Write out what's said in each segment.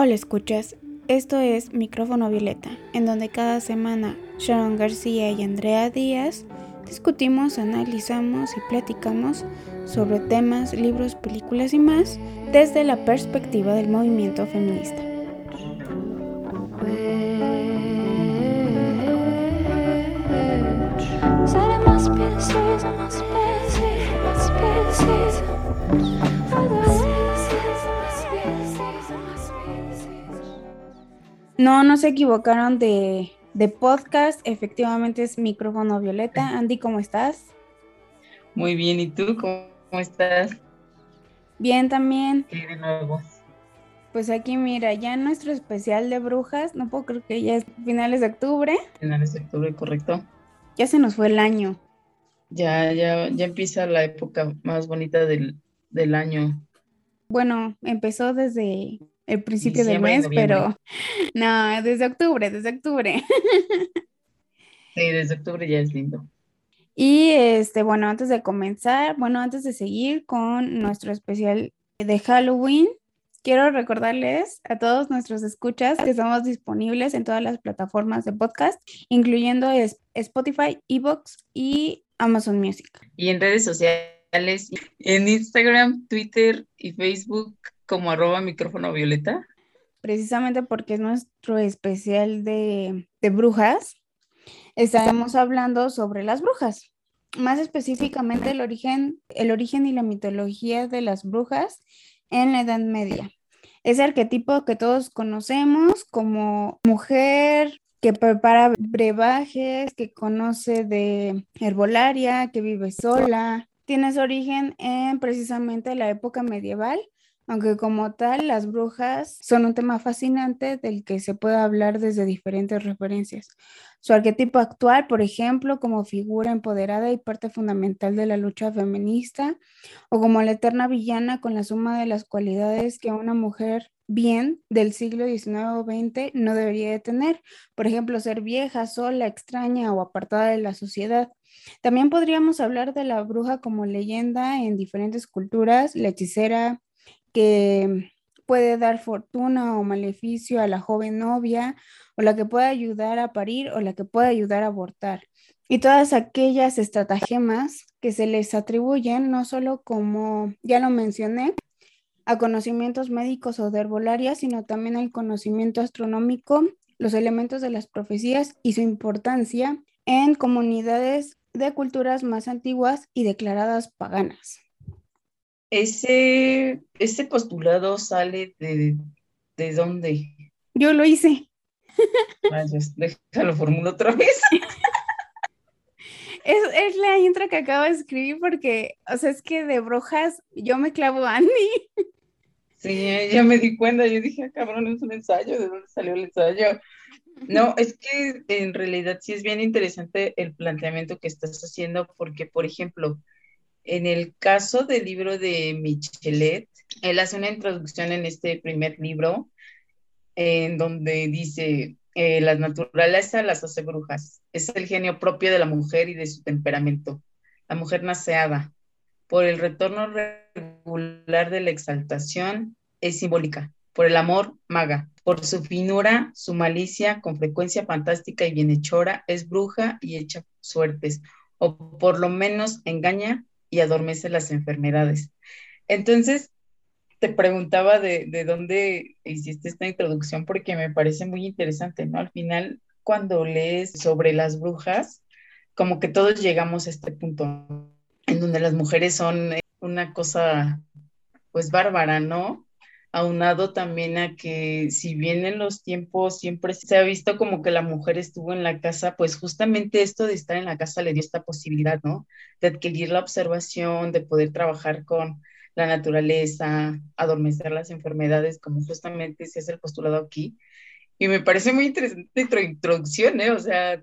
Hola escuchas, esto es Micrófono Violeta, en donde cada semana Sharon García y Andrea Díaz discutimos, analizamos y platicamos sobre temas, libros, películas y más desde la perspectiva del movimiento feminista. No, no se equivocaron de, podcast. Efectivamente es micrófono violeta. Andy, ¿cómo estás? Muy bien, ¿y tú cómo, estás? Bien, también. ¿Qué de nuevo? Pues aquí mira, ya nuestro especial de brujas, no puedo creer que ya es finales de octubre. Finales de octubre, correcto. Ya se nos fue el año. Ya, ya, ya empieza la época más bonita del, del año. Bueno, empezó desde el principio del mes, pero no, desde octubre, desde octubre. Sí, desde octubre ya es lindo. Y este, bueno, antes de comenzar, bueno, antes de seguir con nuestro especial de Halloween, quiero recordarles a todos nuestros escuchas que estamos disponibles en todas las plataformas de podcast, incluyendo Spotify, Evox y Amazon Music. Y en redes sociales, en Instagram, Twitter y Facebook como arroba micrófono violeta? Precisamente porque es nuestro especial de, brujas, estaremos hablando sobre las brujas, más específicamente el origen, el origen y la mitología de las brujas en la Edad Media. Ese arquetipo que todos conocemos como mujer que prepara brebajes, que conoce de herbolaria, que vive sola, tiene su origen en precisamente la época medieval aunque como tal las brujas son un tema fascinante del que se puede hablar desde diferentes referencias. Su arquetipo actual, por ejemplo, como figura empoderada y parte fundamental de la lucha feminista, o como la eterna villana con la suma de las cualidades que una mujer bien del siglo XIX o XX no debería de tener. Por ejemplo, ser vieja, sola, extraña o apartada de la sociedad. También podríamos hablar de la bruja como leyenda en diferentes culturas, la hechicera, que puede dar fortuna o maleficio a la joven novia, o la que puede ayudar a parir, o la que puede ayudar a abortar. Y todas aquellas estratagemas que se les atribuyen, no solo como, ya lo mencioné, a conocimientos médicos o de herbolaria, sino también al conocimiento astronómico, los elementos de las profecías y su importancia en comunidades de culturas más antiguas y declaradas paganas. Ese, ese postulado sale de, de dónde? Yo lo hice. Rayos, déjalo formulo otra vez. Es, es, la intro que acabo de escribir porque, o sea, es que de brujas yo me clavo a Andy. Sí, ya me di cuenta, yo dije, ah, cabrón, es un ensayo, ¿de dónde salió el ensayo? No, es que en realidad sí es bien interesante el planteamiento que estás haciendo porque, por ejemplo, en el caso del libro de Michelet, él hace una introducción en este primer libro en donde dice, eh, las naturaleza las hace brujas, es el genio propio de la mujer y de su temperamento. La mujer naceada, por el retorno regular de la exaltación, es simbólica, por el amor, maga, por su finura, su malicia, con frecuencia fantástica y bienhechora, es bruja y echa suertes, o por lo menos engaña y adormece las enfermedades. Entonces, te preguntaba de, de, dónde hiciste esta introducción porque me parece muy interesante, ¿no? Al final, cuando lees sobre las brujas, como que todos llegamos a este punto en donde las mujeres son una cosa, pues, bárbara, ¿no? Aunado también a que si bien en los tiempos siempre se ha visto como que la mujer estuvo en la casa, pues justamente esto de estar en la casa le dio esta posibilidad, ¿no? De adquirir la observación, de poder trabajar con la naturaleza, adormecer las enfermedades, como justamente se hace el postulado aquí. Y me parece muy interesante tu introducción, ¿eh? O sea,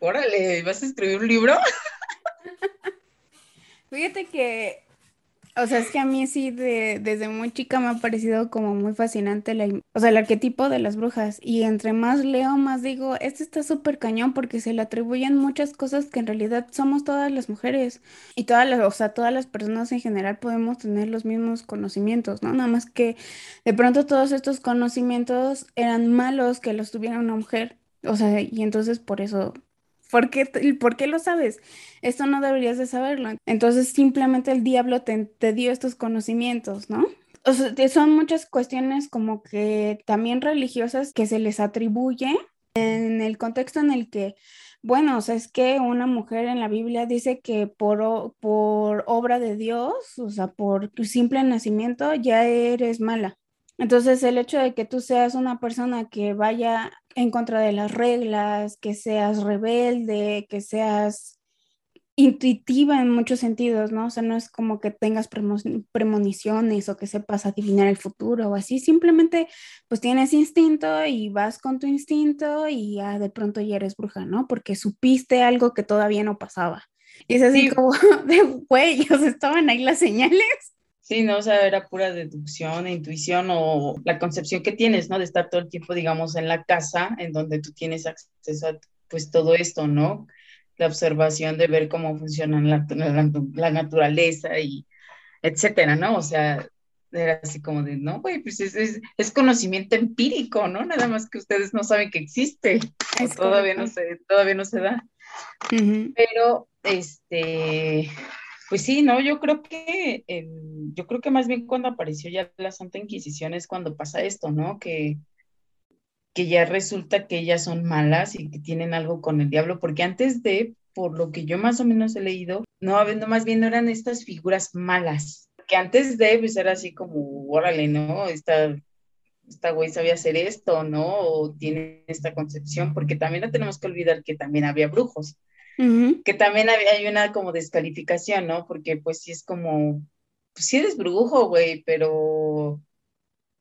órale, ¿vas a escribir un libro? Fíjate que O sea, es que a mí sí, de, desde muy chica me ha parecido como muy fascinante la, o sea, el arquetipo de las brujas. Y entre más leo, más digo, este está súper cañón porque se le atribuyen muchas cosas que en realidad somos todas las mujeres. Y todas las, o sea, todas las personas en general podemos tener los mismos conocimientos, ¿no? Nada más que de pronto todos estos conocimientos eran malos que los tuviera una mujer. O sea, y entonces por eso ¿Por qué, ¿Por qué lo sabes? Esto no deberías de saberlo. Entonces simplemente el diablo te, dio estos conocimientos, ¿no? O sea, son muchas cuestiones como que también religiosas que se les atribuye en el contexto en el que, bueno, o sea, es que una mujer en la Biblia dice que por, por obra de Dios, o sea, por simple nacimiento, ya eres mala. Entonces, el hecho de que tú seas una persona que vaya en contra de las reglas, que seas rebelde, que seas intuitiva en muchos sentidos, ¿no? O sea, no es como que tengas premoniciones o que sepas adivinar el futuro o así, simplemente pues tienes instinto y vas con tu instinto y ya de pronto ya eres bruja, ¿no? Porque supiste algo que todavía no pasaba. Y es así como de, güey, estaban ahí las señales. Sí, no, o sea, era pura deducción e intuición o la concepción que tienes, ¿no? De estar todo el tiempo, digamos, en la casa, en donde tú tienes acceso a, pues, todo esto, ¿no? La observación de ver cómo funciona la, la, naturaleza y etcétera, ¿no? O sea, era así como de, no, güey, pues es, es, conocimiento empírico, ¿no? Nada más que ustedes no saben que existe, todavía no se, todavía no se da. Pero, este, pues sí, no, yo creo que, yo creo que más bien cuando apareció ya la Santa Inquisición es cuando pasa esto, ¿no? Que, que ya resulta que ellas son malas y que tienen algo con el diablo, porque antes de, por lo que yo más o menos he leído, no, más bien eran estas figuras malas, que antes de, pues era así como, órale, ¿no? Esta, esta güey sabía hacer esto, ¿no? O tiene esta concepción, porque también no tenemos que olvidar que también había brujos que también hay, una como descalificación, ¿no? Porque pues sí es como, pues sí eres brujo, güey, pero,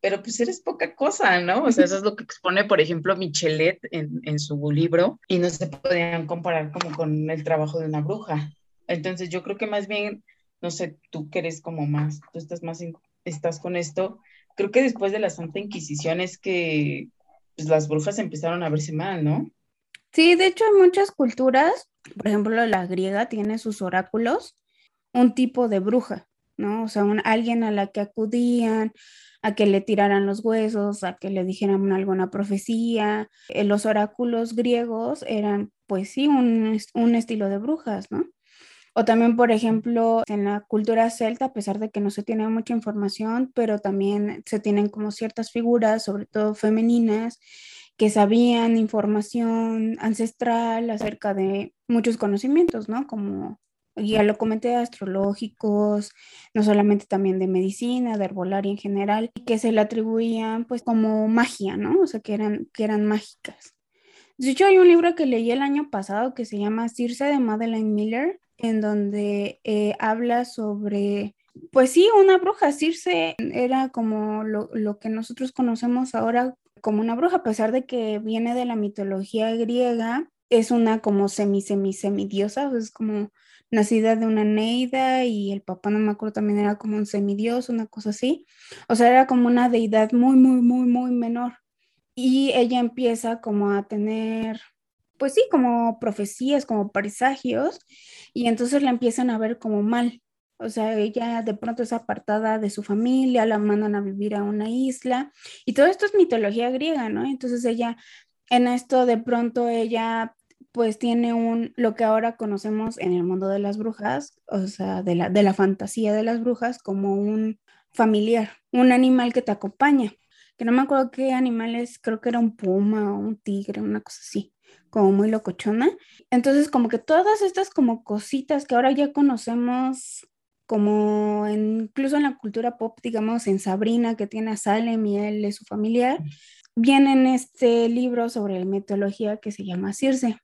pero pues eres poca cosa, ¿no? O sea, eso es lo que expone, por ejemplo, Michelet en, en su libro, y no se podían comparar como con el trabajo de una bruja. Entonces yo creo que más bien, no sé, tú que eres como más, tú estás más, estás con esto, creo que después de la Santa Inquisición es que pues, las brujas empezaron a verse mal, ¿no? Sí, de hecho, en muchas culturas, por ejemplo, la griega tiene sus oráculos, un tipo de bruja, ¿no? O sea, alguien a la que acudían, a que le tiraran los huesos, a que le dijeran alguna profecía. Eh, los oráculos griegos eran, pues sí, un, un estilo de brujas, ¿no? O también, por ejemplo, en la cultura celta, a pesar de que no se tiene mucha información, pero también se tienen como ciertas figuras, sobre todo femeninas, que sabían información ancestral acerca de muchos conocimientos, ¿no? Como ya lo comenté, astrológicos, no solamente también de medicina, de herbolaria en general, que se le atribuían pues como magia, ¿no? O sea, que eran, que eran mágicas. De hecho, hay un libro que leí el año pasado que se llama Circe de Madeleine Miller, en donde eh, habla sobre, pues sí, una bruja. Circe era como lo, lo que nosotros conocemos ahora como una bruja, a pesar de que viene de la mitología griega, es una como semi, semi, semidiosa, es como nacida de una neida y el papá, no me acuerdo, también era como un semidios, una cosa así. O sea, era como una deidad muy, muy, muy, muy menor. Y ella empieza como a tener, pues sí, como profecías, como presagios, y entonces la empiezan a ver como mal. O sea, ella de pronto es apartada de su familia, la mandan a vivir a una isla y todo esto es mitología griega, ¿no? Entonces ella, en esto de pronto ella pues tiene un, lo que ahora conocemos en el mundo de las brujas, o sea, de la, de la fantasía de las brujas como un familiar, un animal que te acompaña, que no me acuerdo qué animal es, creo que era un puma o un tigre, una cosa así como muy locochona. Entonces, como que todas estas como cositas que ahora ya conocemos como incluso en la cultura pop, digamos, en Sabrina, que tiene a Salem y él es su familiar, viene en este libro sobre mitología que se llama Circe,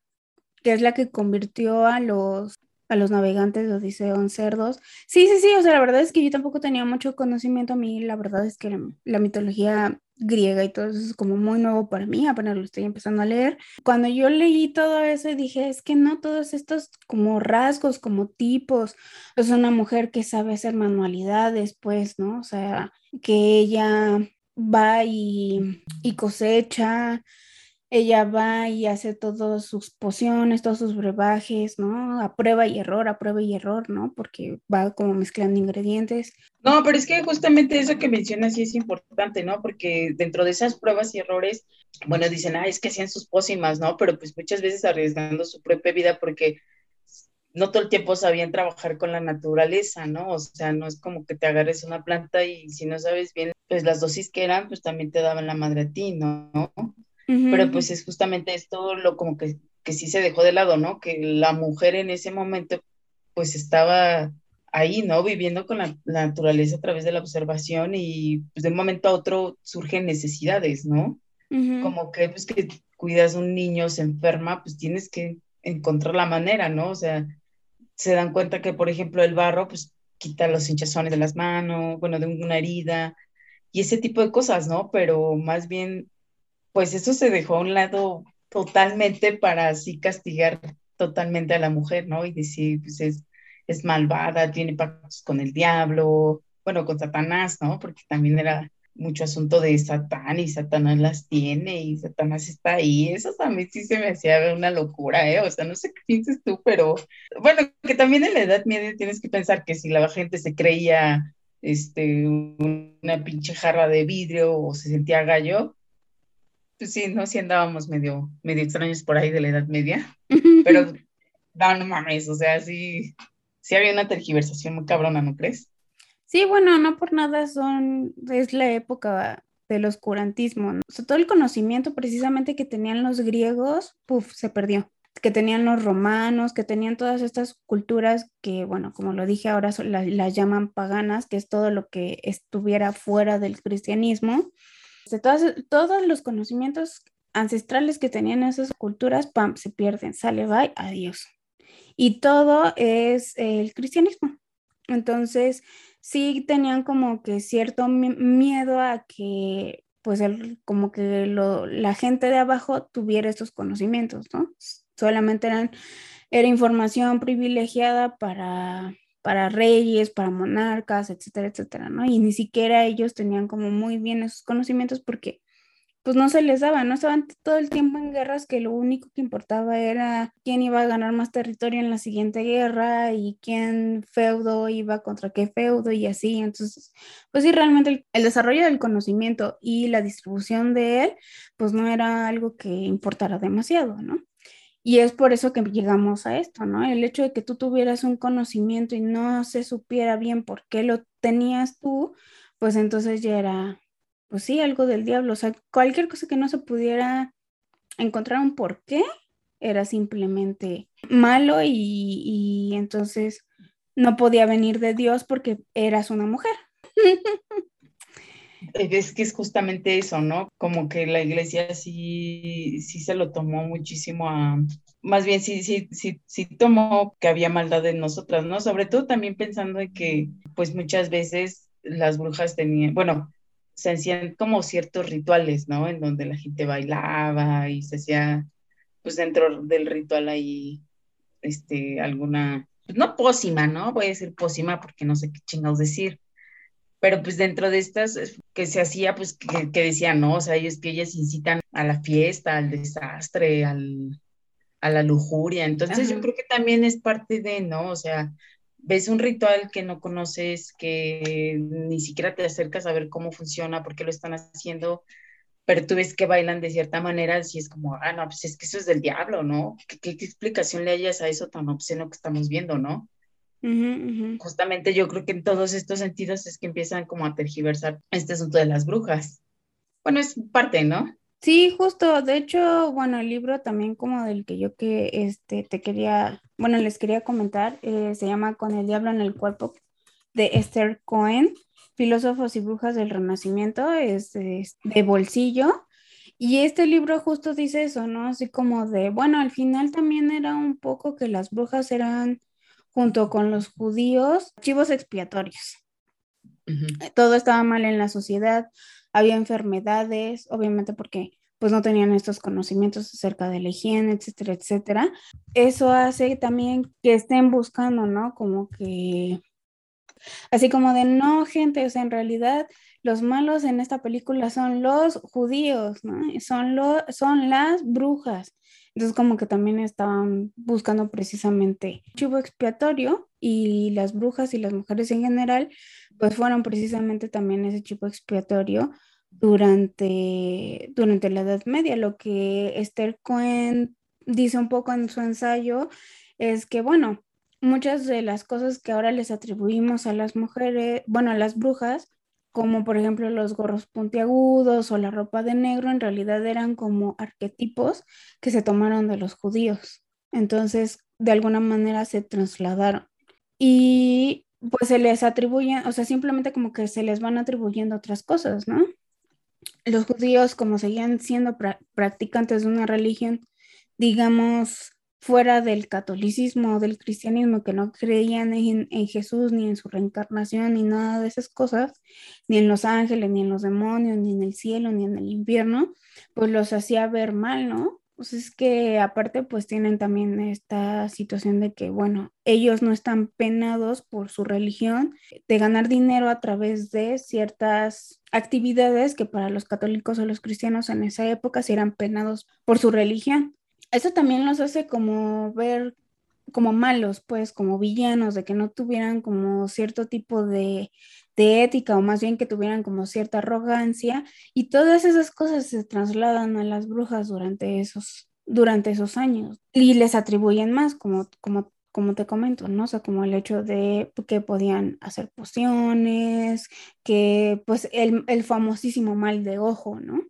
que es la que convirtió a los, a los navegantes los dice cerdos. Sí, sí, sí, o sea, la verdad es que yo tampoco tenía mucho conocimiento a mí, la verdad es que la, mitología griega y todo eso es como muy nuevo para mí, apenas lo estoy empezando a leer. Cuando yo leí todo eso dije, es que no todos estos como rasgos, como tipos, es una mujer que sabe hacer manualidades, pues, ¿no? O sea, que ella va y, y cosecha, ella va y hace todas sus pociones, todos sus brebajes, ¿no? A prueba y error, a prueba y error, ¿no? Porque va como mezclando ingredientes. No, pero es que justamente eso que mencionas sí es importante, ¿no? Porque dentro de esas pruebas y errores, bueno, dicen, ah, es que hacían sus pócimas, ¿no? Pero pues muchas veces arriesgando su propia vida porque no todo el tiempo sabían trabajar con la naturaleza, ¿no? O sea, no es como que te agarres una planta y si no sabes bien, pues las dosis que eran, pues también te daban la madre a ti, ¿no? Pero pues es justamente esto lo como que, que sí se dejó de lado, ¿no? Que la mujer en ese momento pues estaba ahí, ¿no? Viviendo con la, naturaleza a través de la observación y pues de un momento a otro surgen necesidades, ¿no? Como que pues que cuidas a un niño, se enferma, pues tienes que encontrar la manera, ¿no? O sea, se dan cuenta que, por ejemplo, el barro, pues quita los hinchazones de las manos, bueno, de una herida y ese tipo de cosas, ¿no? Pero más bien pues eso se dejó a un lado totalmente para así castigar totalmente a la mujer, ¿no? Y decir, pues es, es malvada, tiene pactos con el diablo, bueno, con Satanás, ¿no? Porque también era mucho asunto de Satán y Satanás las tiene y Satanás está ahí. Eso también sí se me hacía una locura, ¿eh? O sea, no sé qué piensas tú, pero bueno, que también en la Edad Media tienes que pensar que si la gente se creía este, una pinche jarra de vidrio o se sentía gallo, pues sí, ¿no? Sí andábamos medio, medio extraños por ahí de la Edad Media, pero no, no mames, o sea, sí, sí había una tergiversación muy cabrona, ¿no crees? Sí, bueno, no por nada son, es la época del oscurantismo, ¿no? o sea, todo el conocimiento precisamente que tenían los griegos, puff, se perdió que tenían los romanos, que tenían todas estas culturas que, bueno, como lo dije ahora, las llaman paganas, que es todo lo que estuviera fuera del cristianismo, de todos los conocimientos ancestrales que tenían esas culturas, pam, se pierden, sale, bye, adiós. Y todo es el cristianismo. Entonces, sí tenían como que cierto miedo a que, pues, el, como que la gente de abajo tuviera estos conocimientos, ¿no? Solamente eran, era información privilegiada para, para reyes, para monarcas, etcétera, etcétera, ¿no? Y ni siquiera ellos tenían como muy bien esos conocimientos porque pues no se les daba, no estaban todo el tiempo en guerras que lo único que importaba era quién iba a ganar más territorio en la siguiente guerra y quién feudo iba contra qué feudo y así. Entonces, pues sí, realmente el, desarrollo del conocimiento y la distribución de él, pues no era algo que importara demasiado, ¿no? Y es por eso que llegamos a esto, ¿no? El hecho de que tú tuvieras un conocimiento y no se supiera bien por qué lo tenías tú, pues entonces ya era, pues sí, algo del diablo. O sea, cualquier cosa que no se pudiera encontrar un por qué, era simplemente malo y, y entonces no podía venir de Dios porque eras una mujer. Es que es justamente eso, ¿no? Como que la iglesia sí, sí se lo tomó muchísimo a, más bien sí, sí, sí, sí tomó que había maldad en nosotras, ¿no? Sobre todo también pensando en que, pues muchas veces las brujas tenían, bueno, se hacían como ciertos rituales, ¿no? En donde la gente bailaba y se hacía, pues dentro del ritual ahí, este, alguna, no pócima, ¿no? Voy a decir pócima porque no sé qué chingados decir, pero pues dentro de estas que se hacía, pues que, decían, no, o sea, ellos que ellas incitan a la fiesta, al desastre, al, a la lujuria, entonces yo creo que también es parte de, ¿no? O sea, ves un ritual que no conoces, que ni siquiera te acercas a ver cómo funciona, por qué lo están haciendo, pero tú ves que bailan de cierta manera, así es como, ah, no, pues es que eso es del diablo, ¿no? ¿Qué, qué explicación le hayas a eso tan obsceno que estamos viendo, ¿no? Justamente yo creo que en todos estos sentidos es que empiezan como a tergiversar este asunto de las brujas. Bueno, es parte, ¿no? Sí, justo. De hecho, bueno, el libro también como del que yo que este te quería, bueno, les quería comentar, eh, se llama Con el diablo en el cuerpo de Esther Cohen, Filósofos y Brujas del Renacimiento, es, es de bolsillo. Y este libro justo dice eso, ¿no? Así como de, bueno, al final también era un poco que las brujas eran junto con los judíos, chivos expiatorios. Todo estaba mal en la sociedad, había enfermedades, obviamente porque pues no tenían estos conocimientos acerca de la higiene, etcétera, etcétera. Eso hace también que estén buscando, ¿no? Como que, así como de, no, gente, o sea, en realidad los malos en esta película son los judíos, ¿no? Son, son las brujas. Entonces como que también estaban buscando precisamente chivo expiatorio y las brujas y las mujeres en general, pues fueron precisamente también ese chivo expiatorio durante, durante la Edad Media. Lo que Esther Cohen dice un poco en su ensayo es que, bueno, muchas de las cosas que ahora les atribuimos a las mujeres, bueno, a las brujas, como por ejemplo los gorros puntiagudos o la ropa de negro, en realidad eran como arquetipos que se tomaron de los judíos. Entonces, de alguna manera se trasladaron. Y pues se les atribuyen, o sea, simplemente como que se les van atribuyendo otras cosas, ¿no? los judíos, como seguían siendo practicantes de una religión, digamos, fuera del catolicismo o del cristianismo, que no creían en, Jesús, ni en su reencarnación, ni nada de esas cosas, ni en los ángeles, ni en los demonios, ni en el cielo, ni en el infierno, pues los hacía ver mal, ¿no? Pues es que aparte pues tienen también esta situación de que, bueno, ellos no están penados por su religión, de ganar dinero a través de ciertas actividades que para los católicos o los cristianos en esa época sí eran penados por su religión. Eso también los hace como ver como malos, pues como villanos, de que no tuvieran como cierto tipo de, de ética o más bien que tuvieran como cierta arrogancia y todas esas cosas se trasladan a las brujas durante esos, durante esos años y les atribuyen más como, como, como te comento, ¿no? O sea, como el hecho de que podían hacer pociones, que pues el, el famosísimo mal de ojo, ¿no?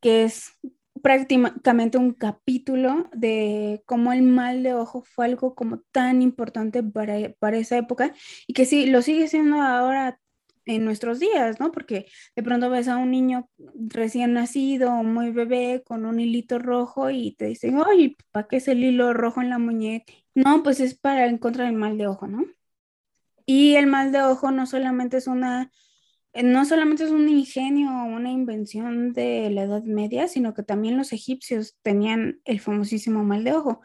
Que es prácticamente un capítulo de cómo el mal de ojo fue algo como tan importante para, para esa época y que sí, lo sigue siendo ahora en nuestros días, ¿no? Porque de pronto ves a un niño recién nacido, muy bebé, con un hilito rojo y te dicen, oye, ¿para qué es el hilo rojo en la muñeca? No, pues es para encontrar el mal de ojo, ¿no? Y el mal de ojo no solamente es una no solamente es un ingenio o una invención de la Edad Media, sino que también los egipcios tenían el famosísimo mal de ojo.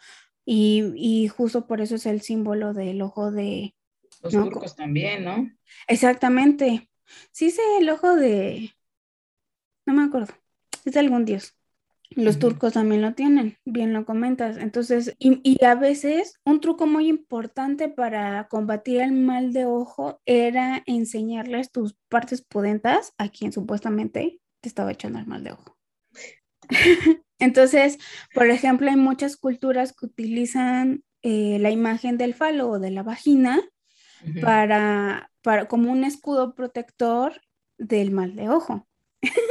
Y, justo por eso es el símbolo del ojo de... Los turcos también, ¿no? Exactamente. Sí sé el ojo de... No me acuerdo. Es de algún dios. Los turcos también lo tienen, bien lo comentas. Entonces, y, a veces un truco muy importante para combatir el mal de ojo era enseñarles tus partes pudentas a quien supuestamente te estaba echando el mal de ojo. Entonces, por ejemplo, hay muchas culturas que utilizan eh, la imagen del falo o de la vagina para, para, como un escudo protector del mal de ojo.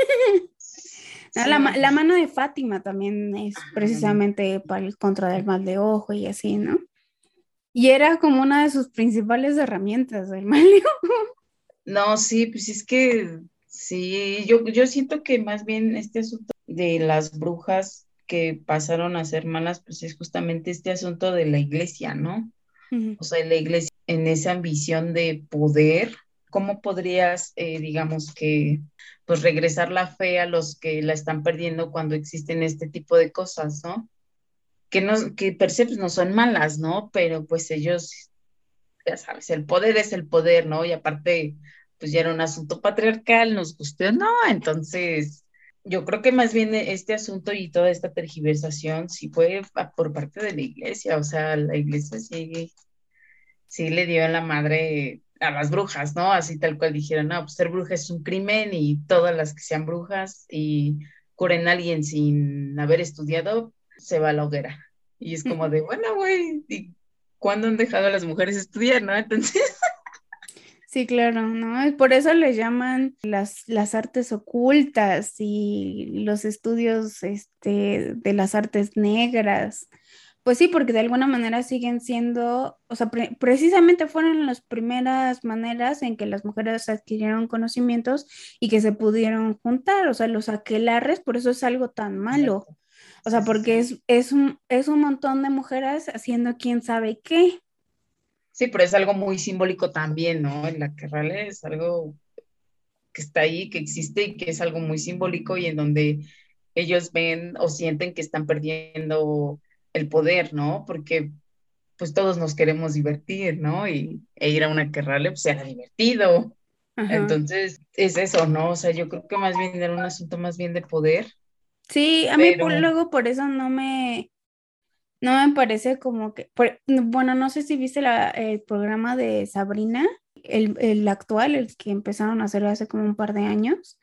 la, mano de Fátima también es precisamente para el contra del mal de ojo y así, ¿no? Y era como una de sus principales herramientas del mal de ojo. No, sí, pues es que sí, yo, yo siento que más bien este asunto de las brujas que pasaron a ser malas, pues es justamente este asunto de la iglesia, ¿no? O sea, la iglesia en esa ambición de poder, ¿cómo podrías, eh, digamos que, pues regresar la fe a los que la están perdiendo cuando existen este tipo de cosas, ¿no? Que, no, que per se pues, no son malas, ¿no? Pero pues ellos, ya sabes, el poder es el poder, ¿no? Y aparte, pues ya era un asunto patriarcal, nos gustó, no, entonces yo creo que más bien este asunto y toda esta tergiversación sí fue por parte de la iglesia, o sea, la iglesia sí, sí le dio a la madre a las brujas, ¿no? Así tal cual dijeron, no, pues ser bruja es un crimen y todas las que sean brujas y curen a alguien sin haber estudiado, se va a la hoguera. Y es como de, bueno, güey, ¿y cuándo han dejado a las mujeres estudiar, no? Entonces... Sí, claro, ¿no? Por eso le llaman las, las artes ocultas y los estudios este, de las artes negras. Pues sí, porque de alguna manera siguen siendo, o sea, precisamente fueron las primeras maneras en que las mujeres adquirieron conocimientos y que se pudieron juntar, o sea, los aquelarres, por eso es algo tan malo. O sea, porque es, es, un, es un montón de mujeres haciendo quién sabe qué. Sí, pero es algo muy simbólico también, ¿no? En la que realmente es algo que está ahí, que existe y que es algo muy simbólico y en donde ellos ven o sienten que están perdiendo el poder, ¿no? Porque pues todos nos queremos divertir, ¿no? Y e ir a una querrale pues era divertido. Entonces, es eso, ¿no? O sea, yo creo que más bien era un asunto más bien de poder. Sí, a mí luego por eso no me, no me parece como que, bueno, no sé si viste el programa de Sabrina, el, actual, el que empezaron a hacer hace como un par de años.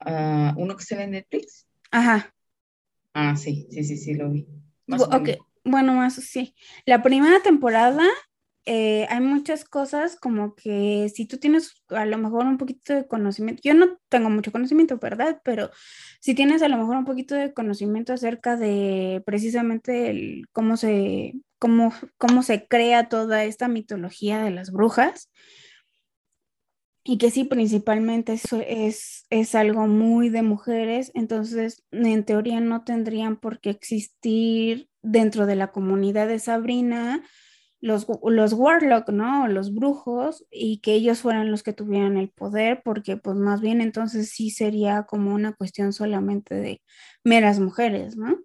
Ah, ¿Uno que sale en Netflix? Ajá. Ah, sí, sí, sí, sí, lo vi. ok, bueno, más sí. La primera temporada eh, hay muchas cosas como que si tú tienes a lo mejor un poquito de conocimiento, yo no tengo mucho conocimiento, ¿verdad? Pero si tienes a lo mejor un poquito de conocimiento acerca de precisamente el, cómo, se, cómo, cómo se crea toda esta mitología de las brujas, y que sí, principalmente eso es, es algo muy de mujeres, entonces en teoría no tendrían por qué existir dentro de la comunidad de Sabrina los, los warlock, ¿no? Los brujos y que ellos fueran los que tuvieran el poder, porque pues más bien entonces sí sería como una cuestión solamente de meras mujeres, ¿no?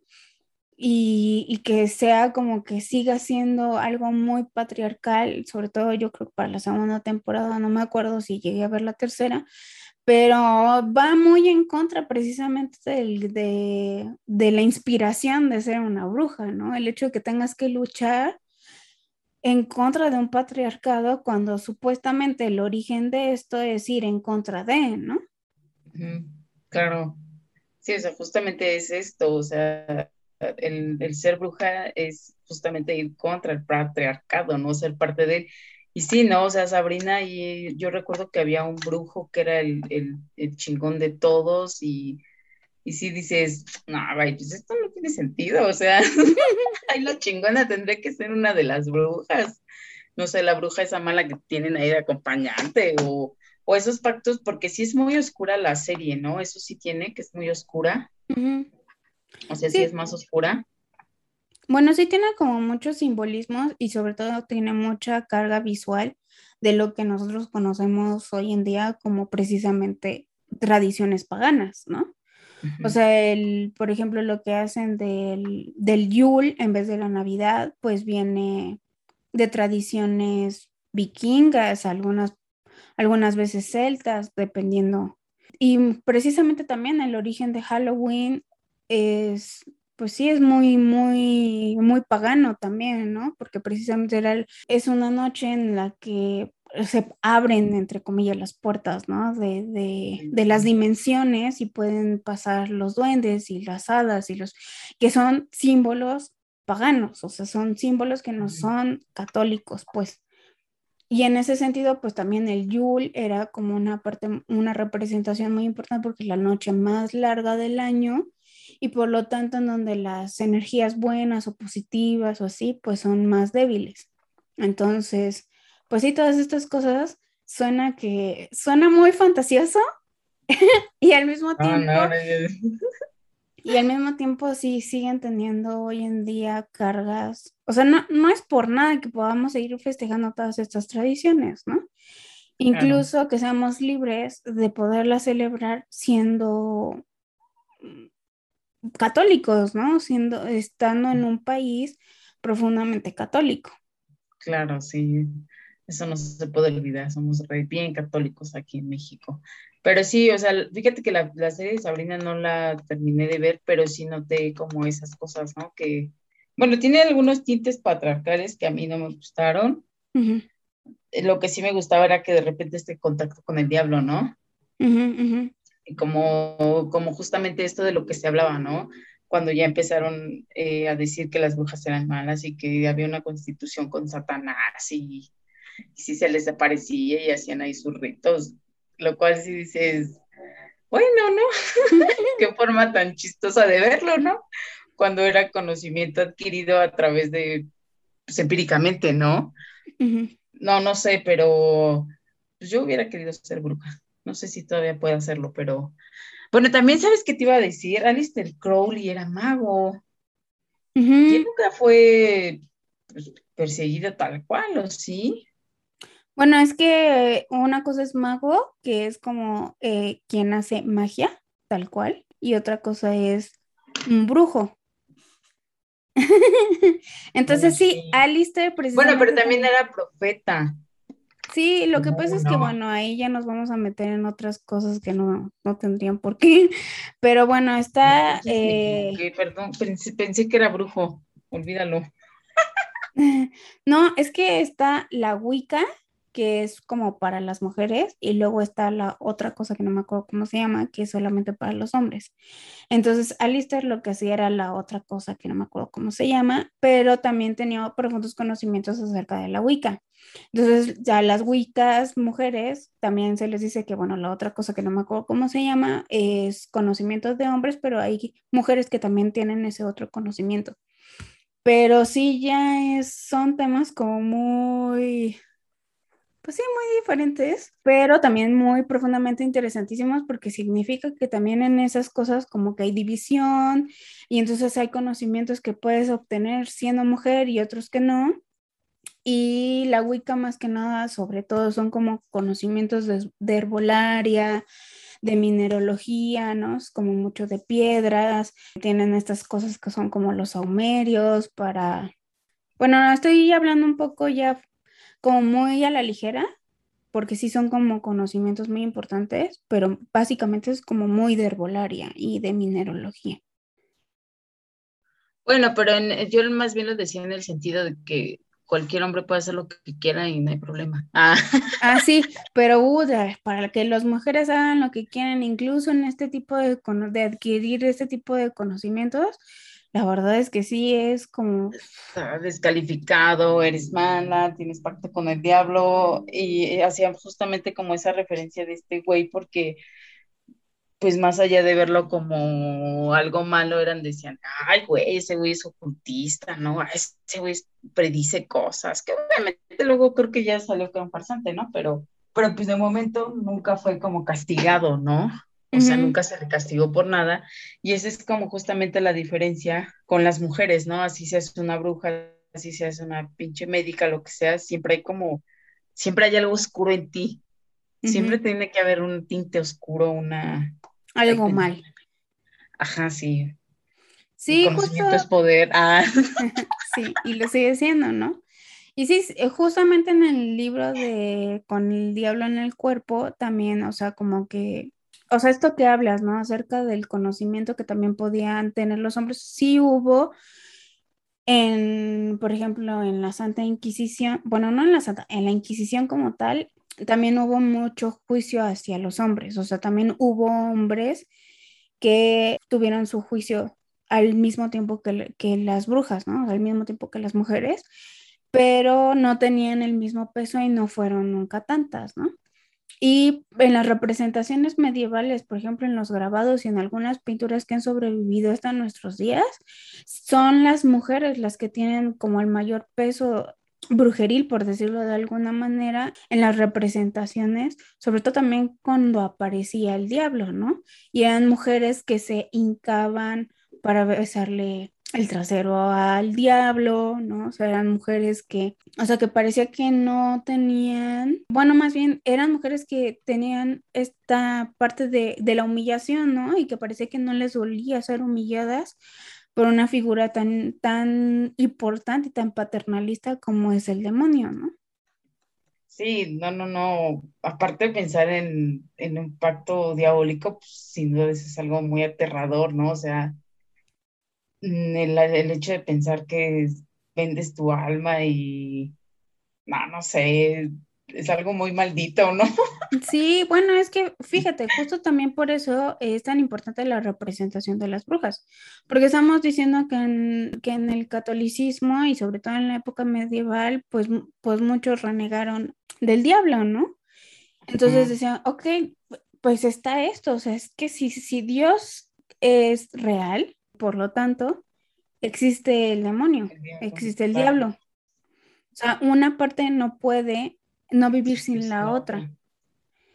Y, y, que sea como que siga siendo algo muy patriarcal, sobre todo yo creo que para la segunda temporada, no me acuerdo si llegué a ver la tercera, pero va muy en contra precisamente del, de, de la inspiración de ser una bruja, ¿no? El hecho de que tengas que luchar en contra de un patriarcado cuando supuestamente el origen de esto es ir en contra de, ¿no? Claro. Sí, o sea, justamente es esto, o sea, el, el, ser bruja es justamente ir contra el patriarcado, ¿no? Ser parte de él. Y sí, ¿no? O sea, Sabrina, y yo recuerdo que había un brujo que era el, el, el chingón de todos y y si dices, no, pues esto no tiene sentido, o sea, ahí la chingona tendría que ser una de las brujas, no sé, la bruja esa mala que tienen ahí de acompañante o, o esos pactos, porque sí es muy oscura la serie, ¿no? Eso sí tiene, que es muy oscura. O sea, sí. es más oscura. Bueno, sí tiene como muchos simbolismos y sobre todo tiene mucha carga visual de lo que nosotros conocemos hoy en día como precisamente tradiciones paganas, ¿no? O sea, el, por ejemplo, lo que hacen del, del Yule en vez de la Navidad, pues viene de tradiciones vikingas, algunas, algunas veces celtas, dependiendo. Y precisamente también el origen de Halloween es, pues sí, es muy, muy, muy pagano también, ¿no? Porque precisamente era es una noche en la que se abren, entre comillas, las puertas, ¿no? De, de, de, las dimensiones y pueden pasar los duendes y las hadas y los que son símbolos paganos, o sea, son símbolos que no son católicos, pues. Y en ese sentido, pues también el Yule era como una parte, una representación muy importante porque es la noche más larga del año y por lo tanto en donde las energías buenas o positivas o así, pues son más débiles. Entonces, pues sí, todas estas cosas suena que suena muy fantasioso y al mismo tiempo y al mismo tiempo sí siguen teniendo hoy en día cargas, o sea, no, no es por nada que podamos seguir festejando todas estas tradiciones, ¿no? Incluso que seamos libres de poderlas celebrar siendo católicos, ¿no? Siendo, estando en un país profundamente católico. Claro, sí. Eso no se puede olvidar, somos bien católicos aquí en México. Pero sí, o sea, fíjate que la, serie de Sabrina no la terminé de ver, pero sí noté como esas cosas, ¿no? Que, bueno, tiene algunos tintes patriarcales que a mí no me gustaron. Lo que sí me gustaba era que de repente este contacto con el diablo, ¿no? Y como, como justamente esto de lo que se hablaba, ¿no? Cuando ya empezaron eh, a decir que las brujas eran malas y que había una constitución con Satanás y y si se les aparecía y hacían ahí sus ritos, lo cual sí dices, bueno, ¿no? Qué forma tan chistosa de verlo, ¿no? Cuando era conocimiento adquirido a través de, pues empíricamente, ¿no? No, no sé, pero pues, yo hubiera querido ser bruja. No sé si todavía puedo hacerlo, pero bueno, también sabes qué te iba a decir, Alistair Crowley era mago. Y nunca fue pues, perseguido tal cual, ¿o sí? Bueno, es que una cosa es mago, que es como eh, quien hace magia, tal cual, y otra cosa es un brujo. Entonces sí, Alistair precisamente... Bueno, pero también era profeta. Sí, lo que pasa es que, bueno, ahí ya nos vamos a meter en otras cosas que no, no tendrían por qué. Pero bueno, está... Eh... Perdón, pensé, que era brujo, olvídalo. No, es que está la Wicca, que es como para las mujeres, y luego está la otra cosa que no me acuerdo cómo se llama, que es solamente para los hombres. Entonces, Alistair lo que hacía era la otra cosa que no me acuerdo cómo se llama, pero también tenía profundos conocimientos acerca de la Wicca. Entonces, ya las Wiccas mujeres, también se les dice que, bueno, la otra cosa que no me acuerdo cómo se llama es conocimientos de hombres, pero hay mujeres que también tienen ese otro conocimiento. Pero sí, ya son temas como muy pues sí, muy diferentes, pero también muy profundamente interesantísimos porque significa que también en esas cosas como que hay división y entonces hay conocimientos que puedes obtener siendo mujer y otros que no. Y la Wicca más que nada, sobre todo, son como conocimientos de, herbolaria, de minerología, ¿no? Es como mucho de piedras, tienen estas cosas que son como los aumerios para... Bueno, estoy hablando un poco ya como muy a la ligera, porque sí son como conocimientos muy importantes, pero básicamente es como muy de herbolaria y de minerología. Bueno, pero yo más bien lo decía en el sentido de que cualquier hombre puede hacer lo que quiera y no hay problema. Ah, ah sí, pero uh, para que las mujeres hagan lo que quieran, incluso en este tipo de, de adquirir este tipo de conocimientos, la verdad es que sí es como... descalificado, eres mala, tienes pacto con el diablo y hacían justamente como esa referencia de este güey porque pues más allá de verlo como algo malo, eran, decían, ay, güey, ese güey es ocultista, ¿no? Ese güey predice cosas, que obviamente luego creo que ya salió un farsante, ¿no? Pero, pero pues de momento nunca fue como castigado, ¿no? O sea, nunca se le castigó por nada. Y esa es como justamente la diferencia con las mujeres, ¿no? Así seas una bruja, así seas una pinche médica, lo que sea, siempre hay como, siempre hay algo oscuro en ti. Siempre tiene que haber un tinte oscuro, una... Algo mal. Ajá, sí. Sí, conocimiento es poder. Ah. sí, y lo sigue siendo, ¿no? Y sí, eh, justamente en el libro de Con el diablo en el cuerpo, también, o sea, como que o sea, esto que hablas, ¿no? Acerca del conocimiento que también podían tener los hombres, sí hubo en, por ejemplo, en la Santa Inquisición, bueno, no en la Santa, en la Inquisición como tal, también hubo mucho juicio hacia los hombres, o sea, también hubo hombres que tuvieron su juicio al mismo tiempo que, que las brujas, ¿no? al mismo tiempo que las mujeres, pero no tenían el mismo peso y no fueron nunca tantas, ¿no? Y en las representaciones medievales, por ejemplo, en los grabados y en algunas pinturas que han sobrevivido hasta nuestros días, son las mujeres las que tienen como el mayor peso brujeril, por decirlo de alguna manera, en las representaciones, sobre todo también cuando aparecía el diablo, ¿no? Y eran mujeres que se hincaban para besarle el trasero al diablo, ¿no? O sea, eran mujeres que, o sea, que parecía que no tenían, bueno, más bien eran mujeres que tenían esta parte de, la humillación, ¿no? Y que parecía que no les dolía ser humilladas por una figura tan, tan importante y tan paternalista como es el demonio, ¿no? Sí, no, no, no. Aparte de pensar en, en un pacto diabólico, pues sin duda es algo muy aterrador, ¿no? O sea, el, el hecho de pensar que vendes tu alma y, no, no sé, es algo muy maldito, ¿no? Sí, bueno, es que fíjate, justo también por eso es tan importante la representación de las brujas, porque estamos diciendo que en, que en el catolicismo y sobre todo en la época medieval, pues, pues muchos renegaron del diablo, ¿no? Entonces decían, ok, pues está esto, o sea, es que si, si Dios es real, por lo tanto, existe el demonio, existe el diablo. O sea, una parte no puede no vivir sin la otra.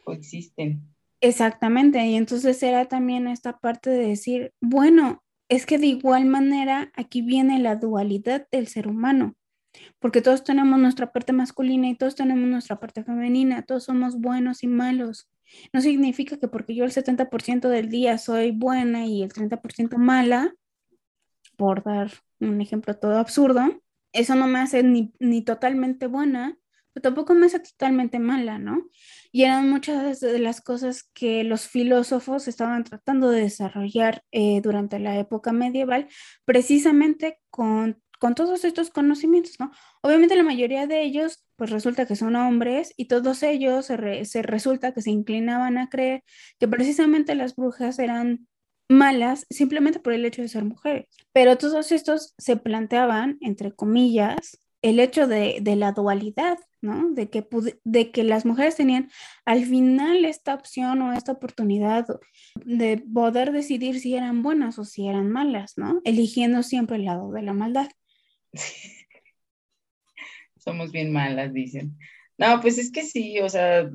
Coexisten. Exactamente, y entonces era también esta parte de decir, bueno, es que de igual manera aquí viene la dualidad del ser humano. porque todos tenemos nuestra parte masculina y todos tenemos nuestra parte femenina, todos somos buenos y malos. No significa que porque yo el 70% del día soy buena y el 30% mala, por dar un ejemplo todo absurdo, eso no me hace ni, ni totalmente buena, pero tampoco me hace totalmente mala, ¿no? Y eran muchas de las cosas que los filósofos estaban tratando de desarrollar eh, durante la época medieval, precisamente con, con, todos estos conocimientos, ¿no? Obviamente la mayoría de ellos, pues resulta que son hombres y todos ellos se, se resulta que se inclinaban a creer que precisamente las brujas eran malas simplemente por el hecho de ser mujeres. Pero todos estos se planteaban, entre comillas, el hecho de, de la dualidad, ¿no? De que, de que las mujeres tenían al final esta opción o esta oportunidad de poder decidir si eran buenas o si eran malas, ¿no? Eligiendo siempre el lado de la maldad. Somos bien malas, dicen. No, pues es que sí, o sea,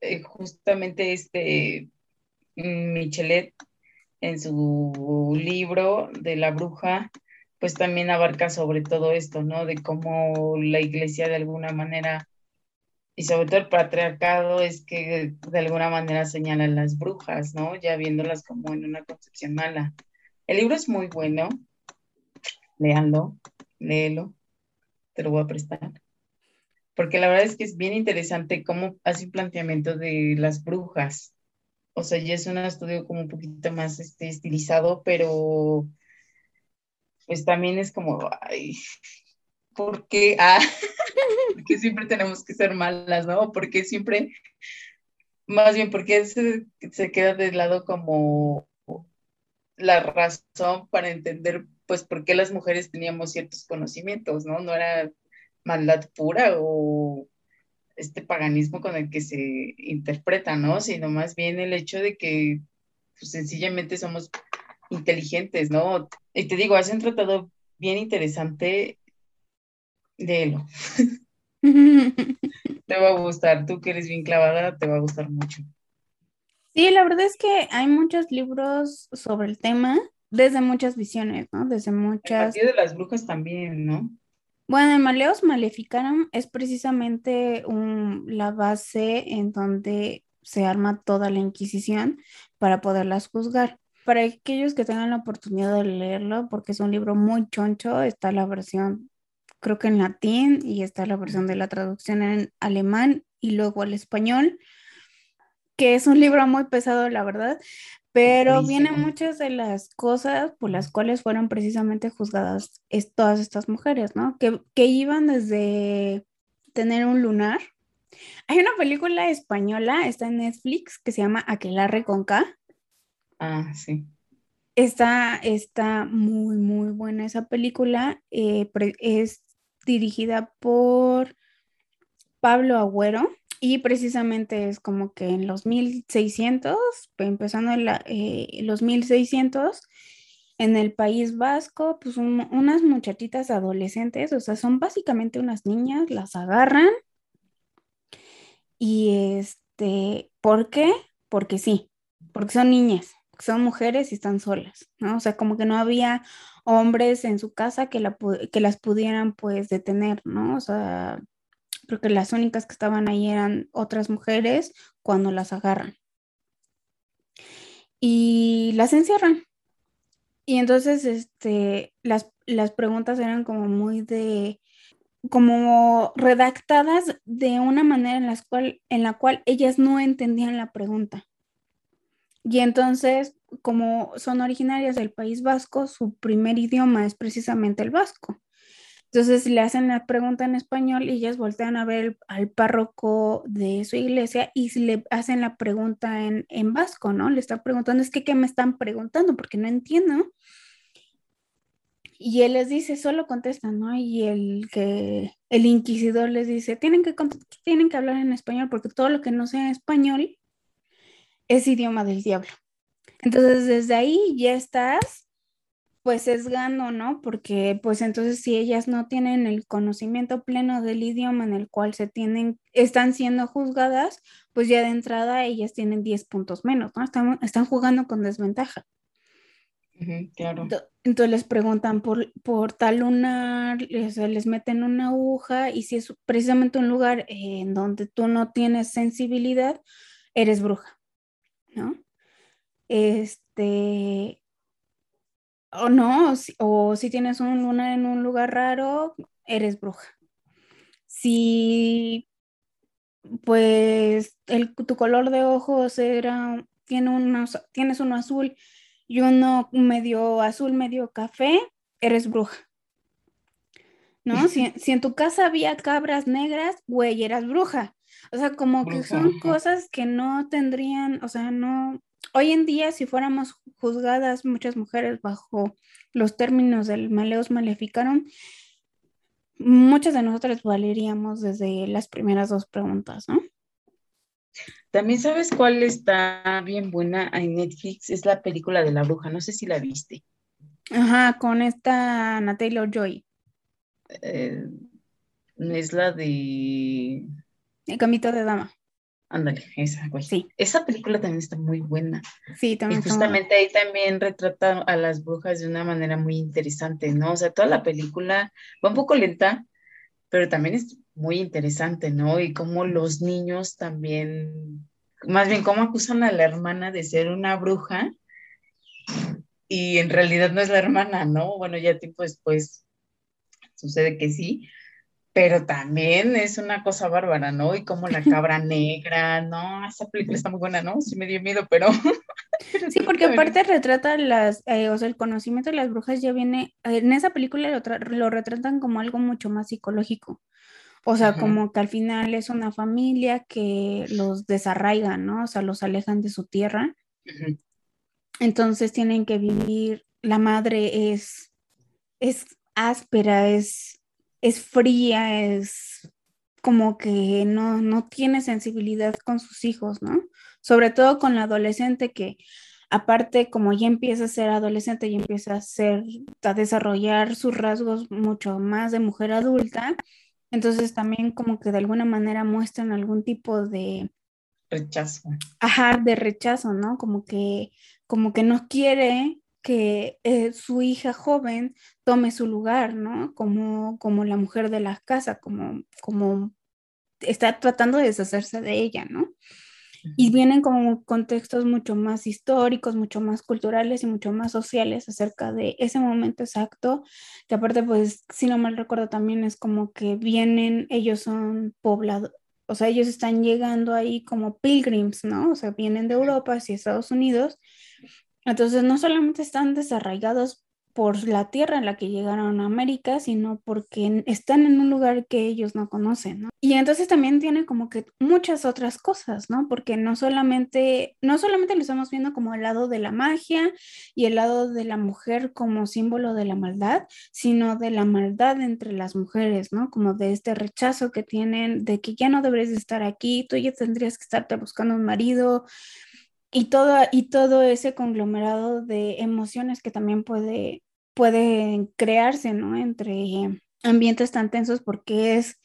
eh, justamente este mm, Michelet en su libro de la bruja, pues también abarca sobre todo esto, ¿no? De cómo la iglesia de alguna manera, y sobre todo el patriarcado, es que de alguna manera señala las brujas, ¿no? Ya viéndolas como en una concepción mala. El libro es muy bueno, léanlo, léelo, te lo voy a prestar. Porque la verdad es que es bien interesante cómo hace un planteamiento de las brujas. O sea, ya es un estudio como un poquito más este, estilizado, pero pues también es como, ay, ¿por qué? Ah, porque siempre tenemos que ser malas, ¿no? Porque siempre, más bien, porque se, se queda de lado como la razón para entender, pues, por qué las mujeres teníamos ciertos conocimientos, ¿no? No era maldad pura o este paganismo con el que se interpreta, ¿no? Sino más bien el hecho de que pues, sencillamente somos inteligentes, ¿no? Y te digo, hace un tratado bien interesante, léelo. te va a gustar, tú que eres bien clavada, te va a gustar mucho. Sí, la verdad es que hay muchos libros sobre el tema desde muchas visiones, ¿no? Desde muchas... El de las brujas también, ¿no? Bueno, el Maleos Maleficarum es precisamente un, la base en donde se arma toda la Inquisición para poderlas juzgar. Para aquellos que tengan la oportunidad de leerlo, porque es un libro muy choncho, está la versión, creo que en latín, y está la versión de la traducción en alemán y luego al español, que es un libro muy pesado, la verdad, pero vienen muchas de las cosas por las cuales fueron precisamente juzgadas todas estas mujeres, ¿no? Que, que iban desde tener un lunar. Hay una película española, está en Netflix, que se llama Aquelarre con K, Ah, sí. Está, está muy, muy buena esa película. Eh, es dirigida por Pablo Agüero y precisamente es como que en los 1600, empezando en eh, los 1600, en el País Vasco, pues unas muchachitas adolescentes, o sea, son básicamente unas niñas, las agarran y este, ¿por qué? Porque sí, porque son niñas son mujeres y están solas, ¿no? O sea, como que no había hombres en su casa que, la, que las pudieran pues detener, ¿no? O sea, creo que las únicas que estaban ahí eran otras mujeres cuando las agarran. Y las encierran. Y entonces, este, las, las preguntas eran como muy de, como redactadas de una manera en, las cual, en la cual ellas no entendían la pregunta. Y entonces, como son originarias del País Vasco, su primer idioma es precisamente el vasco. Entonces le hacen la pregunta en español y ellas voltean a ver al párroco de su iglesia y le hacen la pregunta en, en vasco, ¿no? Le están preguntando, es que, ¿qué me están preguntando? Porque no entiendo. Y él les dice, solo contestan, ¿no? Y el que el inquisidor les dice, tienen que, tienen que hablar en español porque todo lo que no sea español es idioma del diablo. Entonces, desde ahí ya estás, pues sesgando, ¿no? Porque, pues entonces, si ellas no tienen el conocimiento pleno del idioma en el cual se tienen, están siendo juzgadas, pues ya de entrada ellas tienen 10 puntos menos, ¿no? Están, están jugando con desventaja. claro. Entonces les preguntan por, por tal lunar, les, les meten una aguja y si es precisamente un lugar en donde tú no tienes sensibilidad, eres bruja, ¿no? Este, o no, o si tienes un lunar en un lugar raro, eres bruja. Si pues el, tu color de ojos era, tiene tienes uno azul y uno medio azul, medio café, eres bruja. ¿No? Si, en tu casa había cabras negras, güey, eras bruja. O sea, como que son cosas que no tendrían, o sea, no, hoy en día si fuéramos juzgadas muchas mujeres bajo los términos del maleos maleficaron, muchas de nosotras valeríamos desde las primeras dos preguntas, ¿no? También sabes cuál está bien buena en Netflix, es la película de la bruja, no sé si la viste. Ajá, con esta Ana Taylor Joy. Eh, es la de... El camito de dama. Ándale, esa, güey. Sí. Esa película también está muy buena. Sí, también. Y justamente ahí también retrata a las brujas de una manera muy interesante, ¿no? O sea, toda la película va un poco lenta, pero también es muy interesante, ¿no? Y cómo los niños también, más bien cómo acusan a la hermana de ser una bruja y en realidad no es la hermana, ¿no? Bueno, ya tiempo después sucede que sí, pero también es una cosa bárbara, ¿no? Y como la cabra negra, ¿no? Esa película está muy buena, ¿no? Sí me dio miedo, pero... sí, porque aparte retrata las, eh, o sea, el conocimiento de las brujas ya viene, en esa película lo, retratan como algo mucho más psicológico. O sea, como que al final es una familia que los desarraiga, ¿no? O sea, los alejan de su tierra. Entonces tienen que vivir, la madre es, es áspera, es es fría, es como que no, no tiene sensibilidad con sus hijos, ¿no? Sobre todo con la adolescente que aparte como ya empieza a ser adolescente y empieza a ser, a desarrollar sus rasgos mucho más de mujer adulta, entonces también como que de alguna manera muestran algún tipo de rechazo. Ajá, de rechazo, ¿no? Como que, como que no quiere que eh, su hija joven tome su lugar, ¿no? Como, como la mujer de la casa, como, como está tratando de deshacerse de ella, ¿no? Y vienen como contextos mucho más históricos, mucho más culturales y mucho más sociales acerca de ese momento exacto, que aparte, pues, si no mal recuerdo, también es como que vienen, ellos son poblados, o sea, ellos están llegando ahí como pilgrims, ¿no? O sea, vienen de Europa hacia Estados Unidos entonces, no solamente están desarraigados por la tierra en la que llegaron a América, sino porque están en un lugar que ellos no conocen, ¿no? Y entonces también tiene como que muchas otras cosas, ¿no? Porque no solamente, no solamente lo estamos viendo como el lado de la magia y el lado de la mujer como símbolo de la maldad, sino de la maldad entre las mujeres, ¿no? Como de este rechazo que tienen de que ya no deberías estar aquí, tú ya tendrías que estarte buscando un marido, y todo, y todo ese conglomerado de emociones que también puede, puede crearse, ¿no? Entre ambientes tan tensos porque es,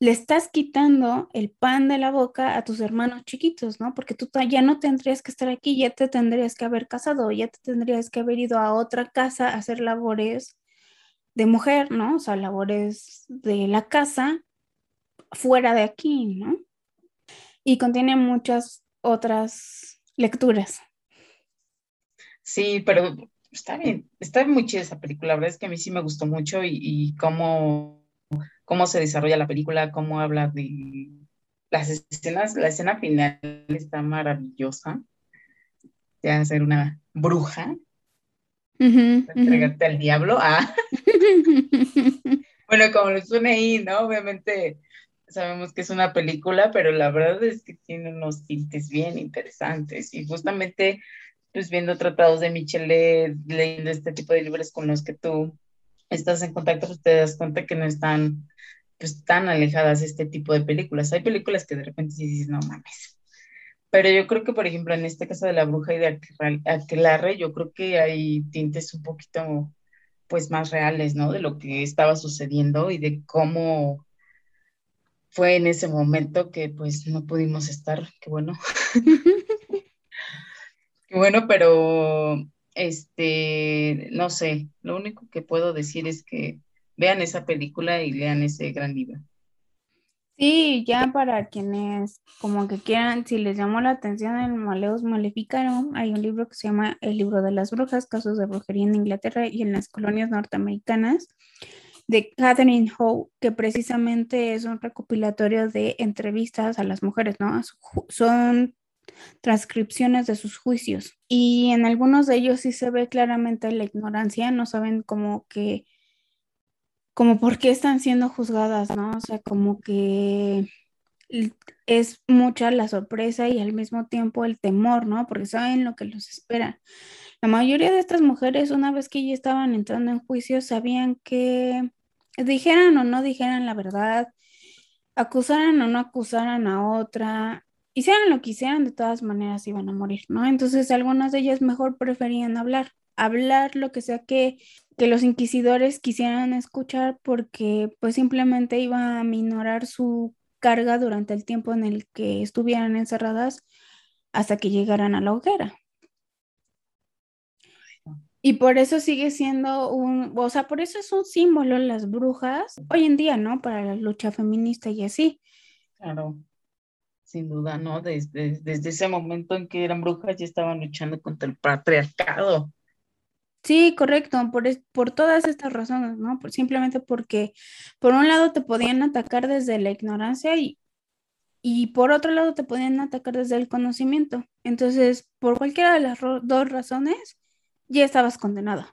le estás quitando el pan de la boca a tus hermanos chiquitos, ¿no? Porque tú ya no tendrías que estar aquí, ya te tendrías que haber casado, ya te tendrías que haber ido a otra casa a hacer labores de mujer, ¿no? O sea, labores de la casa fuera de aquí, ¿no? Y contiene muchas otras lecturas. Sí, pero está bien, está muy chida esa película, la verdad es que a mí sí me gustó mucho y, cómo, cómo se desarrolla la película, cómo habla de las escenas, la escena final está maravillosa, de hacer una bruja, entregarte al diablo, ah. bueno, como lo suena ahí, ¿no? Obviamente sabemos que es una película, pero la verdad es que tiene unos tintes bien interesantes y justamente pues viendo tratados de Michelet, leyendo este tipo de libros con los que tú estás en contacto, pues te das cuenta que no están pues tan alejadas este tipo de películas. Hay películas que de repente sí dices, no mames. Pero yo creo que, por ejemplo, en este caso de La Bruja y de Aquelarre, yo creo que hay tintes un poquito pues más reales, ¿no? De lo que estaba sucediendo y de cómo fue en ese momento que pues no pudimos estar, qué bueno. qué bueno, pero este, no sé, lo único que puedo decir es que vean esa película y lean ese gran libro. Sí, ya para quienes como que quieran, si les llamó la atención el Maleus Maleficarum, hay un libro que se llama El libro de las brujas, casos de brujería en Inglaterra y en las colonias norteamericanas, de Catherine Howe, que precisamente es un recopilatorio de entrevistas a las mujeres, ¿no? Son transcripciones de sus juicios y en algunos de ellos sí se ve claramente la ignorancia, no saben como que, como por qué están siendo juzgadas, ¿no? O sea, como que es mucha la sorpresa y al mismo tiempo el temor, ¿no? Porque saben lo que los espera. La mayoría de estas mujeres, una vez que ya estaban entrando en juicio, sabían que dijeran o no dijeran la verdad, acusaran o no acusaran a otra, hicieran lo que hicieran, de todas maneras iban a morir, ¿no? Entonces algunas de ellas mejor preferían hablar, hablar lo que sea que, que los inquisidores quisieran escuchar porque pues simplemente iba a minorar su carga durante el tiempo en el que estuvieran encerradas hasta que llegaran a la hoguera. Y por eso sigue siendo un, o sea, por eso es un símbolo las brujas hoy en día, ¿no? Para la lucha feminista y así. Claro sin duda, ¿no? Desde, desde ese momento en que eran brujas ya estaban luchando contra el patriarcado. Sí, correcto, por, por todas estas razones, ¿no? Por, simplemente porque por un lado te podían atacar desde la ignorancia y, y por otro lado te podían atacar desde el conocimiento. Entonces, por cualquiera de las dos razones, ya estabas condenado.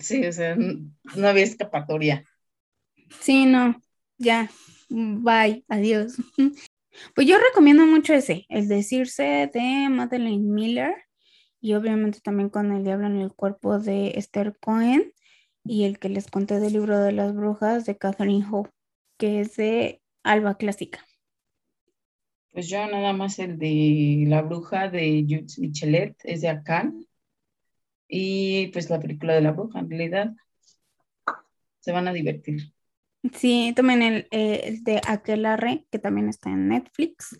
Sí, o sea, no había escapatoria. Sí, no, ya, bye, adiós. Pues yo recomiendo mucho ese, el decirse de Madeleine Miller y obviamente también con El Diablo en el Cuerpo de Esther Cohen y el que les conté del libro de las brujas de Catherine Howe, que es de Alba Clásica. Pues yo nada más el de La Bruja de Jules Michelet, es de Akan. Y pues la película de la bruja, en realidad. Se van a divertir. Sí, también el, eh, de Aquelarre, que también está en Netflix.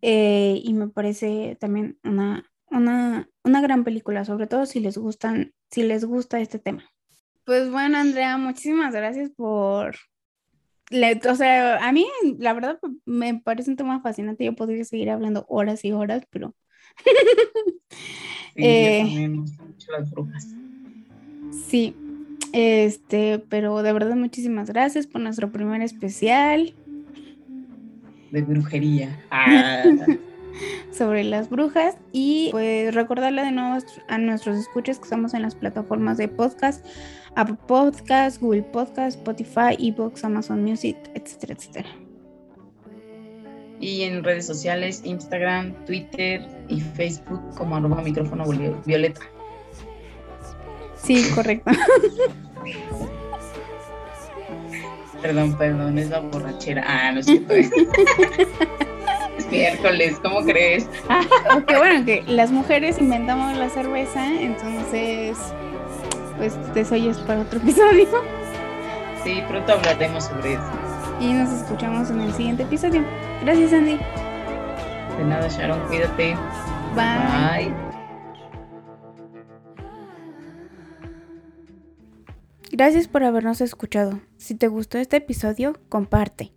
Eh, y me parece también una, una, una gran película, sobre todo si les gustan, si les gusta este tema. Pues bueno, Andrea, muchísimas gracias por. o sea, a mí la verdad me parece un tema fascinante. Yo podría seguir hablando horas y horas, pero. sí, eh, mucho las brujas. Sí, este, pero de verdad muchísimas gracias por nuestro primer especial. De brujería. Ah. sobre las brujas y pues recordarle de nuevo a nuestros escuchas que estamos en las plataformas de podcast, Apple Podcast, Google Podcast, Spotify, Ebox, Amazon Music, etcétera, etcétera. Y en redes sociales, Instagram, Twitter y Facebook como arroba micrófono violeta. Sí, correcto. Perdón, perdón, es la borrachera. Ah, no sé. es miércoles, ¿cómo crees? Qué bueno, que las mujeres inventamos la cerveza, entonces, pues te es para otro episodio. Sí, pronto hablaremos sobre eso. Y nos escuchamos en el siguiente episodio. Gracias, Andy. De nada, Sharon, cuídate. Bye. Bye. Gracias por habernos escuchado. Si te gustó este episodio, comparte.